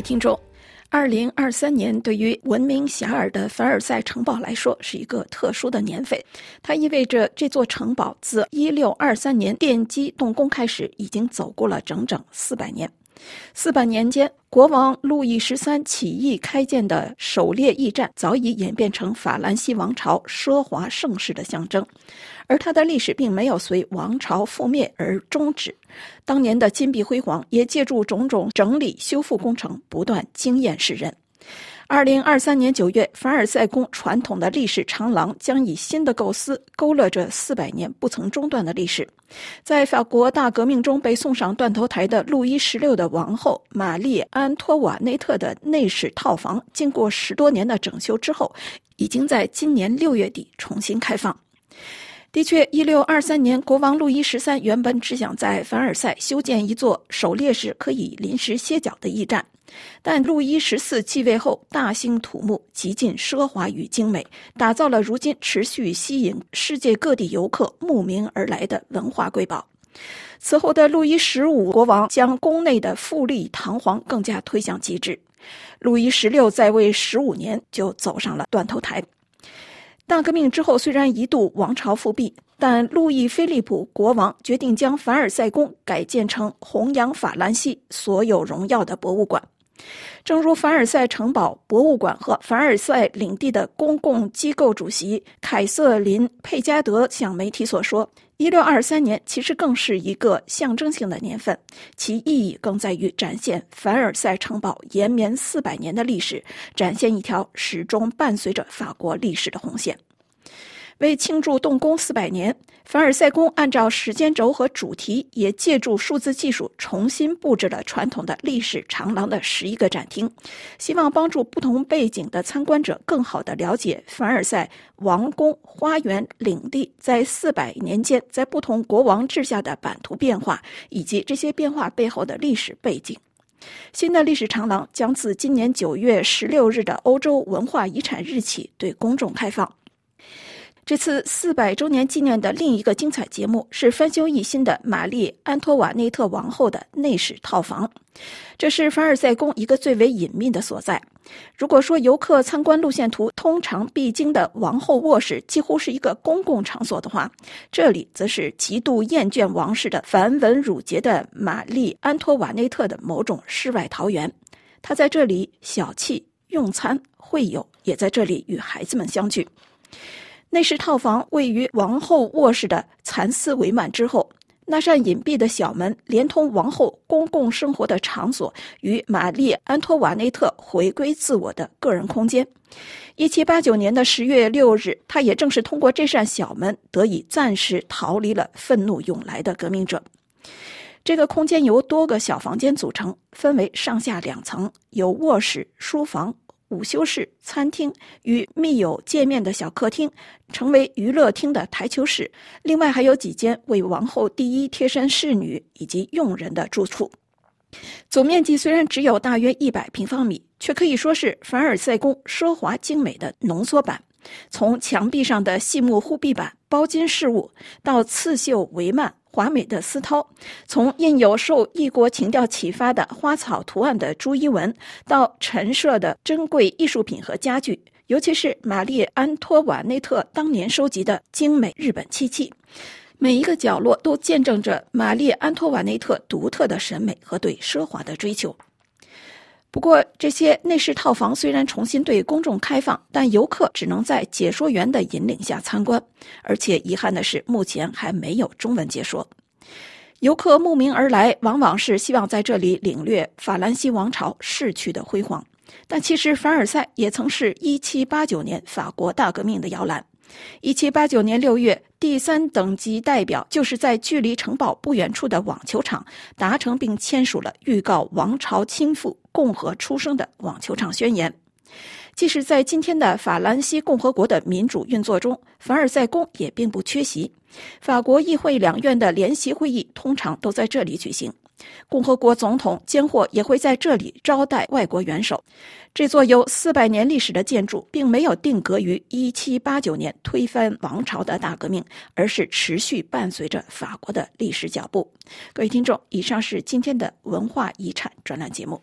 听众，二零二三年对于闻名遐迩的凡尔赛城堡来说是一个特殊的年份，它意味着这座城堡自一六二三年奠基动工开始，已经走过了整整四百年。四百年间，国王路易十三起义开建的狩猎驿站，早已演变成法兰西王朝奢华盛世的象征。而它的历史并没有随王朝覆灭而终止，当年的金碧辉煌也借助种种整理修复工程，不断惊艳世人。二零二三年九月，凡尔赛宫传统的历史长廊将以新的构思勾勒着四百年不曾中断的历史。在法国大革命中被送上断头台的路易十六的王后玛丽安托瓦内特的内室套房，经过十多年的整修之后，已经在今年六月底重新开放。的确，一六二三年，国王路易十三原本只想在凡尔赛修建一座狩猎时可以临时歇脚的驿站。但路易十四继位后，大兴土木，极尽奢华与精美，打造了如今持续吸引世界各地游客慕名而来的文化瑰宝。此后的路易十五国王将宫内的富丽堂皇更加推向极致。路易十六在位十五年就走上了断头台。大革命之后，虽然一度王朝复辟，但路易菲利普国王决定将凡尔赛宫改建成弘扬法兰西所有荣耀的博物馆。正如凡尔赛城堡博物馆和凡尔赛领地的公共机构主席凯瑟琳·佩加德向媒体所说，一六二三年其实更是一个象征性的年份，其意义更在于展现凡尔赛城堡延绵四百年的历史，展现一条始终伴随着法国历史的红线。为庆祝动工四百年，凡尔赛宫按照时间轴和主题，也借助数字技术重新布置了传统的历史长廊的十一个展厅，希望帮助不同背景的参观者更好地了解凡尔赛王宫花园领地在四百年间在不同国王治下的版图变化，以及这些变化背后的历史背景。新的历史长廊将自今年九月十六日的欧洲文化遗产日起对公众开放。这次四百周年纪念的另一个精彩节目是翻修一新的玛丽安托瓦内特王后的内室套房。这是凡尔赛宫一个最为隐秘的所在。如果说游客参观路线图通常必经的王后卧室几乎是一个公共场所的话，这里则是极度厌倦王室的繁文缛节的玛丽安托瓦内特的某种世外桃源。她在这里小憩、用餐、会友，也在这里与孩子们相聚。内室套房位于王后卧室的蚕丝帷幔之后，那扇隐蔽的小门连通王后公共生活的场所与玛丽安托瓦内特回归自我的个人空间。一七八九年的十月六日，她也正是通过这扇小门得以暂时逃离了愤怒涌来的革命者。这个空间由多个小房间组成，分为上下两层，有卧室、书房。午休室、餐厅与密友见面的小客厅，成为娱乐厅的台球室。另外还有几间为王后第一贴身侍女以及佣人的住处。总面积虽然只有大约一百平方米，却可以说是凡尔赛宫奢华精美的浓缩版。从墙壁上的细木护壁板、包金饰物，到刺绣帷幔。华美的丝缎，从印有受异国情调启发的花草图案的朱衣纹，到陈设的珍贵艺术品和家具，尤其是玛丽安托瓦内特当年收集的精美日本漆器，每一个角落都见证着玛丽安托瓦内特独特的审美和对奢华的追求。不过，这些内室套房虽然重新对公众开放，但游客只能在解说员的引领下参观，而且遗憾的是，目前还没有中文解说。游客慕名而来，往往是希望在这里领略法兰西王朝逝去的辉煌。但其实，凡尔赛也曾是一七八九年法国大革命的摇篮。一七八九年六月，第三等级代表就是在距离城堡不远处的网球场达成并签署了预告王朝倾覆、共和出生的网球场宣言。即使在今天的法兰西共和国的民主运作中，凡尔赛宫也并不缺席。法国议会两院的联席会议通常都在这里举行。共和国总统间或也会在这里招待外国元首。这座有四百年历史的建筑，并没有定格于一七八九年推翻王朝的大革命，而是持续伴随着法国的历史脚步。各位听众，以上是今天的文化遗产专栏节目。